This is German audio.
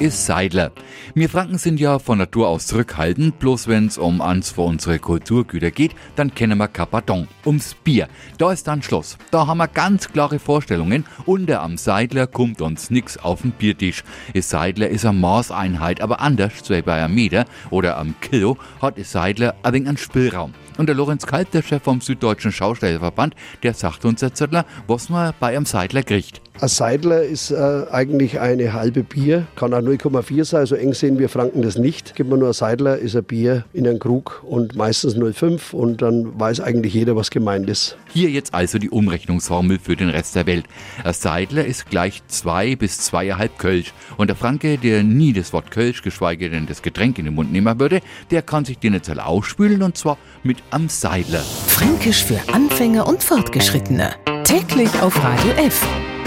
ist Seidler. Wir Franken sind ja von Natur aus zurückhaltend, bloß wenn's um ans für unsere Kulturgüter geht, dann kennen wir Capadon. Ums Bier. Da ist dann Schluss. Da haben wir ganz klare Vorstellungen. Unter am Seidler kommt uns nix auf den Biertisch. Ist Seidler ist eine Maßeinheit, aber anders, zwar bei einem Meter oder am Kilo, hat ist Seidler ein wenig einen Spielraum. Und der Lorenz Kalb, der Chef vom Süddeutschen Schaustellerverband, der sagt uns jetzt, was man bei einem Seidler kriegt. Ein Seidler ist äh, eigentlich eine halbe Bier, kann auch 0,4 sein, so eng sehen wir Franken das nicht. Gibt man nur ein Seidler, ist ein Bier in einen Krug und meistens 0,5 und dann weiß eigentlich jeder, was gemeint ist. Hier jetzt also die Umrechnungsformel für den Rest der Welt. Ein Seidler ist gleich 2 bis 2,5 Kölsch und der Franke, der nie das Wort Kölsch, geschweige denn das Getränk in den Mund nehmen würde, der kann sich den jetzt ausspülen und zwar mit am Seidler. Fränkisch für Anfänger und Fortgeschrittene. Täglich auf Radio F.